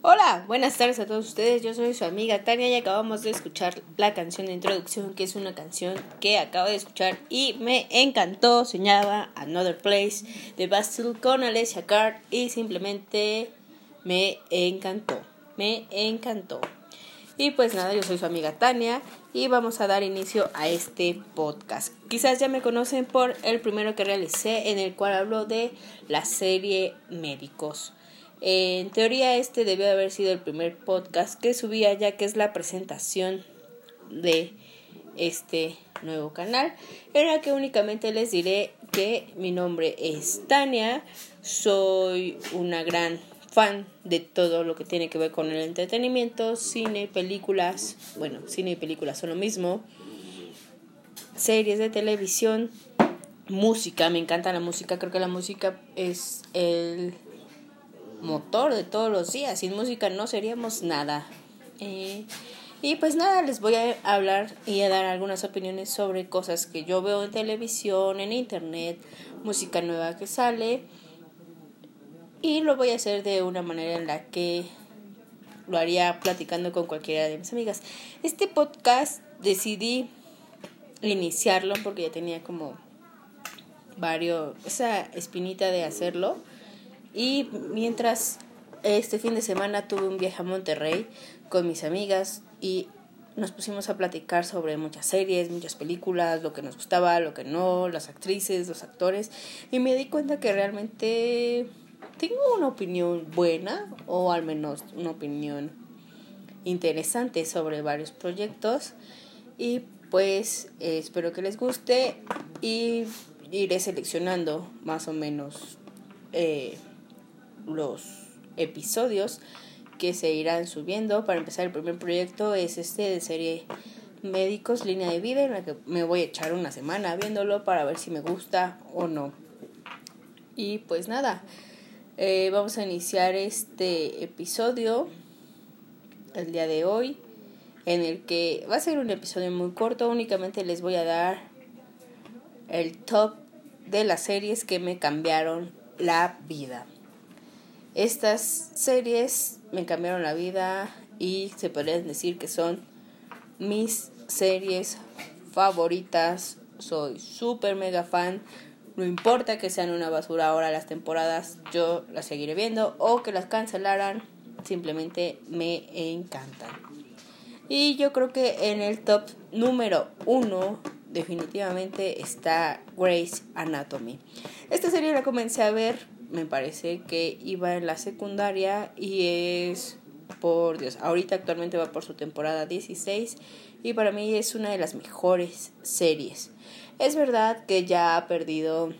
Hola, buenas tardes a todos ustedes. Yo soy su amiga Tania y acabamos de escuchar la canción de introducción, que es una canción que acabo de escuchar y me encantó. Soñaba Another Place de Bastille con Alessia Card y simplemente me encantó. Me encantó. Y pues nada, yo soy su amiga Tania y vamos a dar inicio a este podcast. Quizás ya me conocen por el primero que realicé en el cual hablo de la serie Médicos. En teoría este debió haber sido el primer podcast que subía ya que es la presentación de este nuevo canal. Era que únicamente les diré que mi nombre es Tania, soy una gran fan de todo lo que tiene que ver con el entretenimiento, cine, películas, bueno, cine y películas son lo mismo, series de televisión, música, me encanta la música, creo que la música es el motor de todos los días. Sin música no seríamos nada. Eh, y pues nada, les voy a hablar y a dar algunas opiniones sobre cosas que yo veo en televisión, en internet, música nueva que sale. Y lo voy a hacer de una manera en la que lo haría platicando con cualquiera de mis amigas. Este podcast decidí iniciarlo porque ya tenía como varios, esa espinita de hacerlo y mientras este fin de semana tuve un viaje a Monterrey con mis amigas y nos pusimos a platicar sobre muchas series, muchas películas, lo que nos gustaba, lo que no, las actrices, los actores, y me di cuenta que realmente tengo una opinión buena, o al menos una opinión interesante sobre varios proyectos, y pues espero que les guste y iré seleccionando más o menos eh, los episodios que se irán subiendo. Para empezar, el primer proyecto es este de serie Médicos, línea de vida, en la que me voy a echar una semana viéndolo para ver si me gusta o no. Y pues nada, eh, vamos a iniciar este episodio el día de hoy, en el que va a ser un episodio muy corto, únicamente les voy a dar el top de las series que me cambiaron la vida. Estas series me cambiaron la vida y se podrían decir que son mis series favoritas. Soy súper mega fan. No importa que sean una basura ahora las temporadas, yo las seguiré viendo o que las cancelaran, simplemente me encantan. Y yo creo que en el top número uno definitivamente está Grace Anatomy. Esta serie la comencé a ver me parece que iba en la secundaria y es, por Dios, ahorita actualmente va por su temporada 16 y para mí es una de las mejores series. Es verdad que ya ha perdido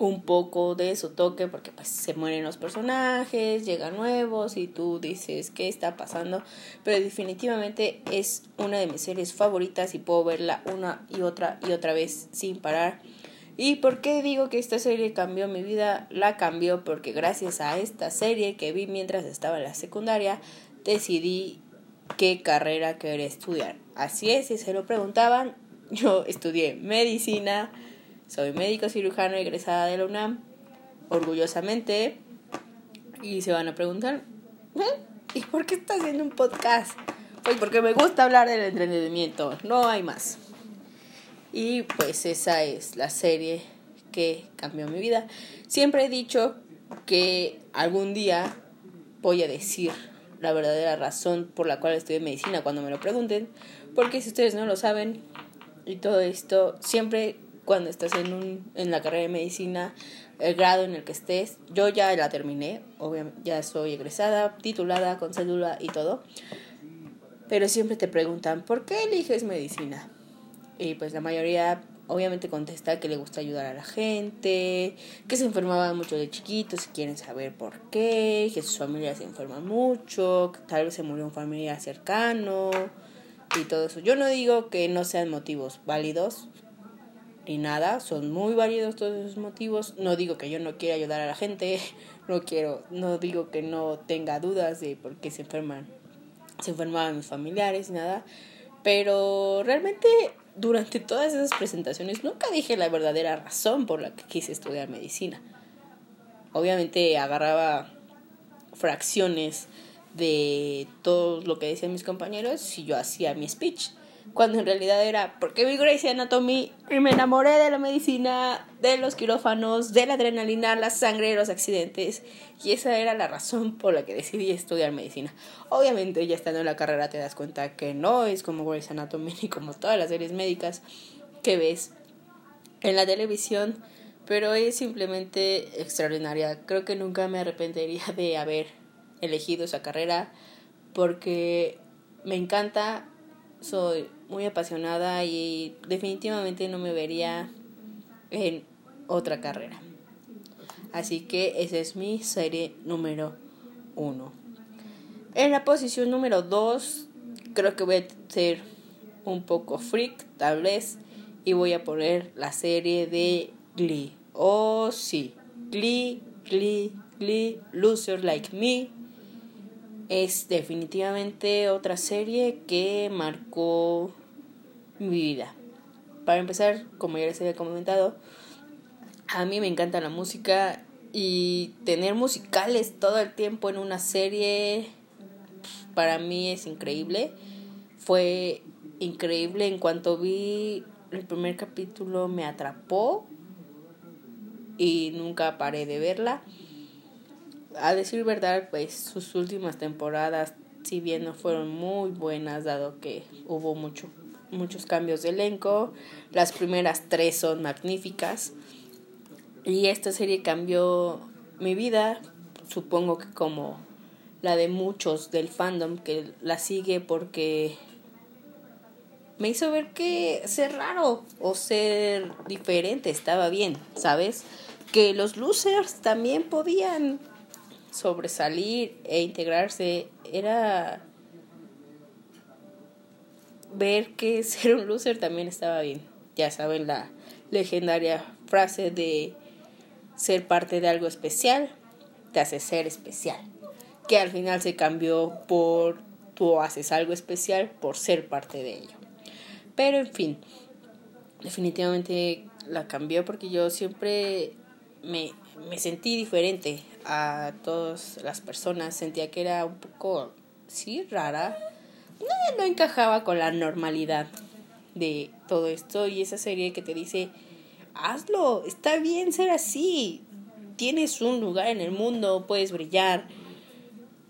un poco de su toque porque pues se mueren los personajes, llegan nuevos y tú dices qué está pasando, pero definitivamente es una de mis series favoritas y puedo verla una y otra y otra vez sin parar ¿Y por qué digo que esta serie cambió mi vida? La cambió porque gracias a esta serie que vi mientras estaba en la secundaria, decidí qué carrera quería estudiar. Así es, si se lo preguntaban, yo estudié medicina, soy médico cirujano egresada de la UNAM, orgullosamente, y se van a preguntar, ¿Eh? ¿y por qué estás haciendo un podcast? Pues porque me gusta hablar del entretenimiento, no hay más. Y pues esa es la serie que cambió mi vida. Siempre he dicho que algún día voy a decir la verdadera razón por la cual estudié medicina cuando me lo pregunten, porque si ustedes no lo saben y todo esto, siempre cuando estás en, un, en la carrera de medicina, el grado en el que estés, yo ya la terminé, obviamente ya soy egresada, titulada, con cédula y todo, pero siempre te preguntan, ¿por qué eliges medicina? Y pues la mayoría obviamente contesta que le gusta ayudar a la gente, que se enfermaba mucho de chiquitos y quieren saber por qué, que sus familias se enferman mucho, que tal vez se murió un familiar cercano y todo eso. Yo no digo que no sean motivos válidos ni nada, son muy válidos todos esos motivos. No digo que yo no quiera ayudar a la gente, no quiero, no digo que no tenga dudas de por qué se enferman, se enfermaban mis familiares, nada, pero realmente durante todas esas presentaciones nunca dije la verdadera razón por la que quise estudiar medicina. Obviamente agarraba fracciones de todo lo que decían mis compañeros y yo hacía mi speech. Cuando en realidad era porque vi Grey's Anatomy y me enamoré de la medicina, de los quirófanos, de la adrenalina, la sangre, los accidentes. Y esa era la razón por la que decidí estudiar medicina. Obviamente, ya estando en la carrera te das cuenta que no es como Grey's Anatomy ni como todas las series médicas que ves en la televisión, pero es simplemente extraordinaria. Creo que nunca me arrepentiría de haber elegido esa carrera porque me encanta, soy muy apasionada y definitivamente no me vería en otra carrera. Así que esa es mi serie número uno. En la posición número dos, creo que voy a ser un poco freak, tal vez, y voy a poner la serie de Glee. Oh, sí, Glee, Glee, Glee, Loser Like Me. Es definitivamente otra serie que marcó mi vida. Para empezar, como ya les había comentado, a mí me encanta la música y tener musicales todo el tiempo en una serie para mí es increíble. Fue increíble en cuanto vi el primer capítulo me atrapó y nunca paré de verla. A decir verdad, pues sus últimas temporadas, si bien no fueron muy buenas, dado que hubo mucho muchos cambios de elenco. Las primeras tres son magníficas. Y esta serie cambió mi vida, supongo que como la de muchos del fandom que la sigue porque me hizo ver que ser raro o ser diferente estaba bien, ¿sabes? Que los losers también podían sobresalir e integrarse. Era ver que ser un loser también estaba bien. Ya saben la legendaria frase de ser parte de algo especial te hace ser especial. Que al final se cambió por tú haces algo especial por ser parte de ello. Pero en fin, definitivamente la cambió porque yo siempre me, me sentí diferente a todas las personas. Sentía que era un poco, sí, rara no, encajaba con la normalidad de todo esto y esa serie que te dice, hazlo, está bien ser así, tienes un lugar en el mundo, puedes brillar.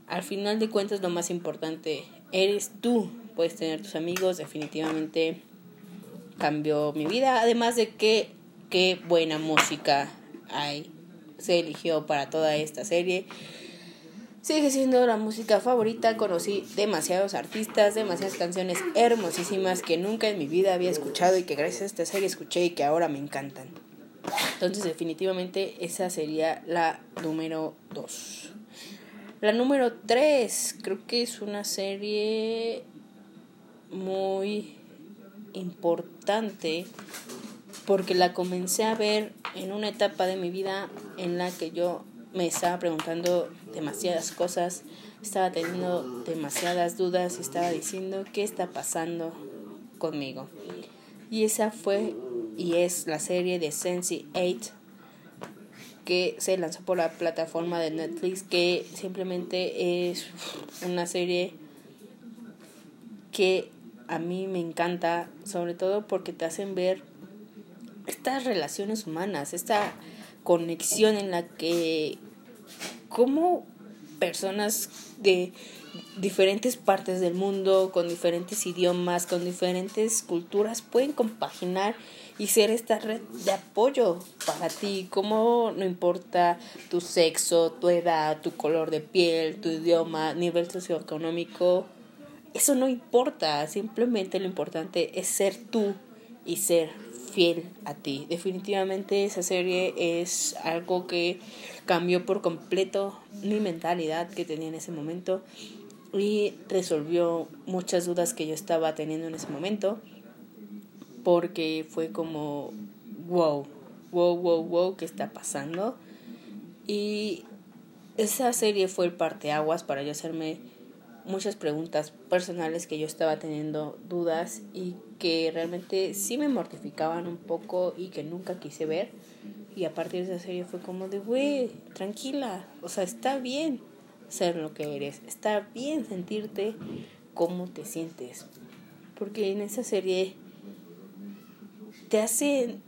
Al final de cuentas lo más importante eres tú, puedes tener tus amigos, definitivamente cambió mi vida, además de que qué buena música hay, se eligió para toda esta serie. Sigue siendo la música favorita, conocí demasiados artistas, demasiadas canciones hermosísimas que nunca en mi vida había escuchado y que gracias a esta serie escuché y que ahora me encantan. Entonces definitivamente esa sería la número 2. La número 3 creo que es una serie muy importante porque la comencé a ver en una etapa de mi vida en la que yo me estaba preguntando demasiadas cosas, estaba teniendo demasiadas dudas y estaba diciendo qué está pasando conmigo. Y esa fue y es la serie de Sensi 8 que se lanzó por la plataforma de Netflix que simplemente es una serie que a mí me encanta sobre todo porque te hacen ver estas relaciones humanas, esta conexión en la que como personas de diferentes partes del mundo, con diferentes idiomas, con diferentes culturas, pueden compaginar y ser esta red de apoyo para ti, como no importa tu sexo, tu edad, tu color de piel, tu idioma, nivel socioeconómico, eso no importa, simplemente lo importante es ser tú y ser fiel a ti. Definitivamente esa serie es algo que cambió por completo mi mentalidad que tenía en ese momento y resolvió muchas dudas que yo estaba teniendo en ese momento porque fue como wow, wow, wow, wow, ¿qué está pasando? Y esa serie fue el parteaguas para yo hacerme muchas preguntas personales que yo estaba teniendo dudas y que realmente sí me mortificaban un poco y que nunca quise ver. Y a partir de esa serie fue como de, güey, tranquila, o sea, está bien, ser lo que eres. Está bien sentirte como te sientes. Porque en esa serie te hacen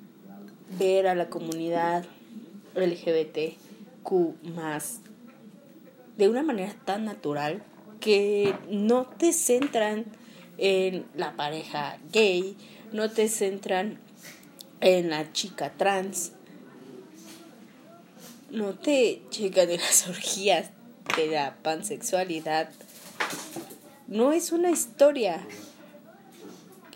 ver a la comunidad LGBTQ más de una manera tan natural que no te centran en la pareja gay, no te centran en la chica trans, no te llegan de las orgías de la pansexualidad. No es una historia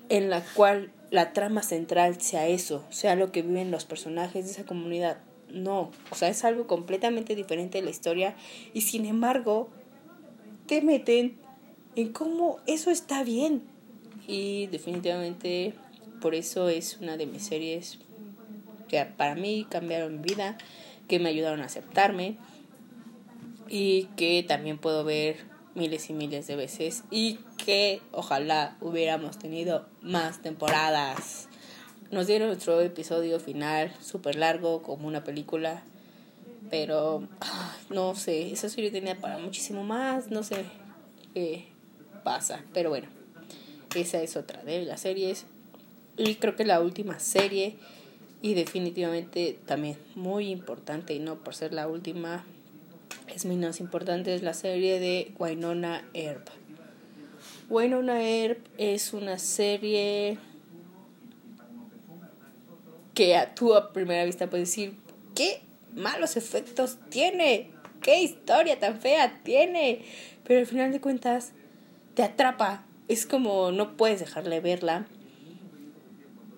en la cual la trama central sea eso, sea lo que viven los personajes de esa comunidad. No, o sea, es algo completamente diferente de la historia y sin embargo te meten en cómo eso está bien. Y definitivamente por eso es una de mis series que para mí cambiaron mi vida, que me ayudaron a aceptarme y que también puedo ver miles y miles de veces y que ojalá hubiéramos tenido más temporadas. Nos dieron otro episodio final súper largo como una película, pero no sé, esa serie tenía para muchísimo más, no sé qué pasa, pero bueno, esa es otra de las series y creo que la última serie y definitivamente también muy importante y no por ser la última es menos importante es la serie de Wynonna Earp. Wynonna Earp es una serie que a tú a primera vista puedes decir qué malos efectos tiene, qué historia tan fea tiene, pero al final de cuentas te atrapa, es como no puedes dejarle verla.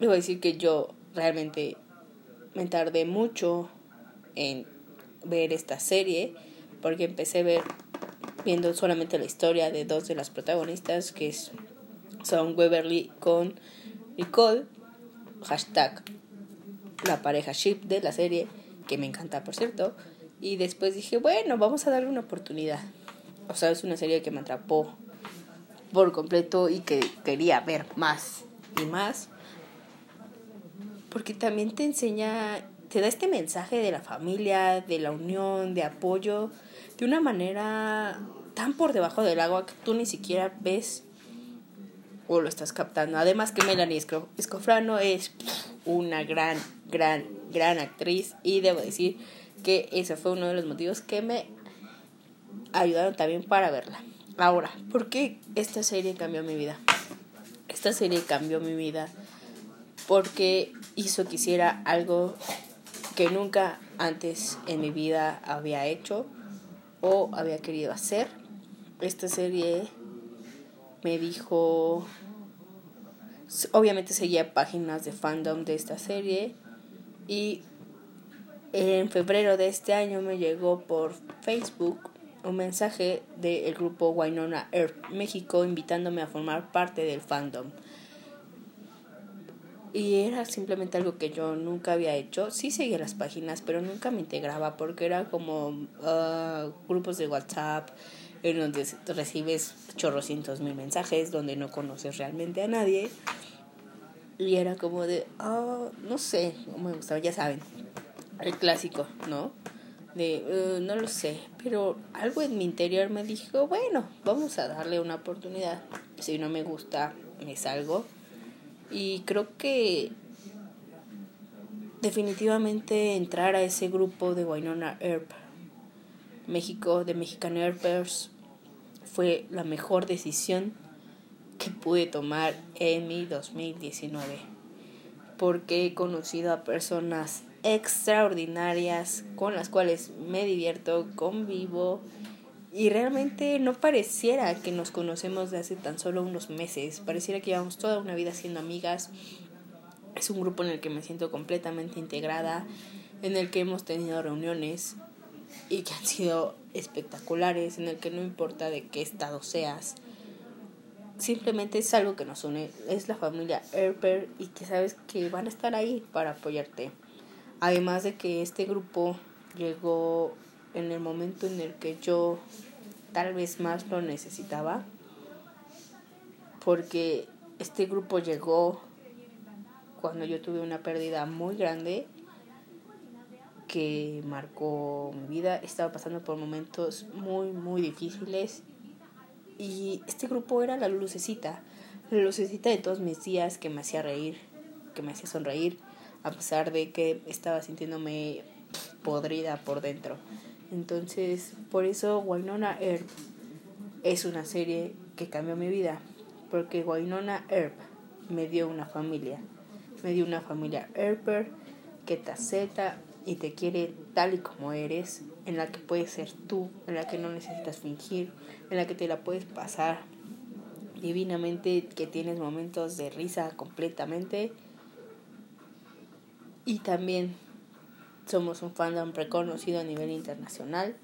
Le voy a decir que yo realmente me tardé mucho en ver esta serie porque empecé a ver viendo solamente la historia de dos de las protagonistas que son Weberly con Nicole. Hashtag la pareja ship de la serie que me encanta por cierto. Y después dije bueno vamos a darle una oportunidad o sea es una serie que me atrapó por completo y que quería ver más y más. Porque también te enseña te da este mensaje de la familia, de la unión, de apoyo, de una manera tan por debajo del agua que tú ni siquiera ves o lo estás captando. Además que Melanie Escofrano es una gran, gran, gran actriz y debo decir que ese fue uno de los motivos que me ayudaron también para verla. Ahora, ¿por qué esta serie cambió mi vida? Esta serie cambió mi vida porque hizo que hiciera algo que nunca antes en mi vida había hecho o había querido hacer. Esta serie me dijo, obviamente seguía páginas de fandom de esta serie y en febrero de este año me llegó por Facebook un mensaje del grupo Wynonna Earth México invitándome a formar parte del fandom. Y era simplemente algo que yo nunca había hecho. Sí seguía las páginas, pero nunca me integraba porque era como ah, grupos de WhatsApp en donde recibes chorrocientos mil mensajes, donde no conoces realmente a nadie. Y era como de, oh, no sé, me gustaba, ya saben, el clásico, ¿no? De, uh, no lo sé, pero algo en mi interior me dijo, bueno, vamos a darle una oportunidad. Si no me gusta, me salgo y creo que definitivamente entrar a ese grupo de Wynonna Earp México, de Mexican Earpers, fue la mejor decisión pude tomar en mi 2019. Porque he conocido a personas extraordinarias con las cuales me divierto, convivo y realmente no pareciera que nos conocemos de hace tan solo unos meses, pareciera que llevamos toda una vida siendo amigas. Es un grupo en el que me siento completamente integrada, en el que hemos tenido reuniones y que han sido espectaculares, en el que no importa de qué estado seas, simplemente es algo que nos une, es la familia Erper y que sabes que van a estar ahí para apoyarte. Además de que este grupo llegó en el momento en el que yo tal vez más lo necesitaba, porque este grupo llegó cuando yo tuve una pérdida muy grande que marcó mi vida. Estaba pasando por momentos muy, muy difíciles. Y este grupo era la lucecita. La lucecita de todos mis días que me hacía reír, que me hacía sonreír, a pesar de que estaba sintiéndome podrida por dentro. Entonces, por eso Wynonna Earp es una serie que cambió mi vida. Porque Wynonna Earp me dio una familia. Me dio una familia Earper que te acepta y te quiere tal y como eres, en la que puedes ser tú, en la que no necesitas fingir, en la que te la puedes pasar divinamente, que tienes momentos de risa completamente. Y también somos un fandom reconocido a nivel internacional.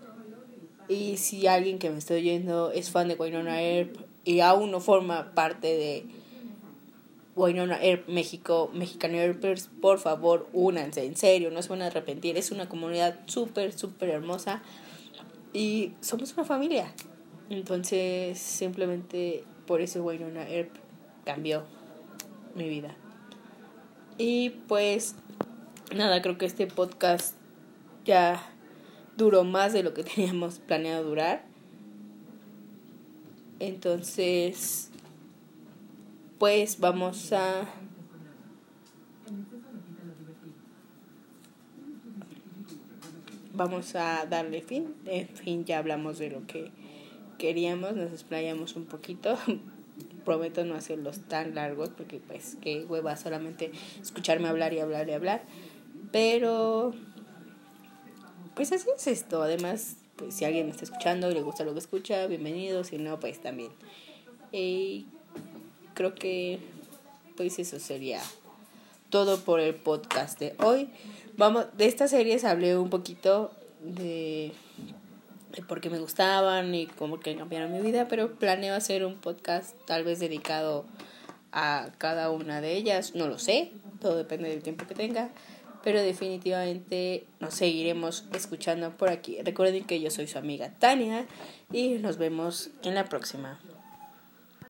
Y si alguien que me estoy oyendo es fan de Wynonna Earp y aún no forma parte de Wynonna Air México, Mexican Airpers, por favor, únanse, en serio, no se van a arrepentir. Es una comunidad súper, súper hermosa y somos una familia. Entonces, simplemente por eso Wynonna Air cambió mi vida. Y pues, nada, creo que este podcast ya duró más de lo que teníamos planeado durar. Entonces, pues vamos a vamos a darle fin. En fin, ya hablamos de lo que queríamos, nos explayamos un poquito. Prometo no hacerlos tan largos porque pues que hueva solamente escucharme hablar y hablar y hablar. Pero pues así es esto. Además, pues si alguien me está escuchando y le gusta lo que escucha, bienvenido. Si no, pues también. Eh, creo que pues eso sería todo por el podcast de hoy. Vamos, de estas series hablé un poquito de, de por qué me gustaban y cómo que cambiaron mi vida, pero planeo hacer un podcast tal vez dedicado a cada una de ellas, no lo sé, todo depende del tiempo que tenga, pero definitivamente nos seguiremos escuchando por aquí. Recuerden que yo soy su amiga Tania y nos vemos en la próxima.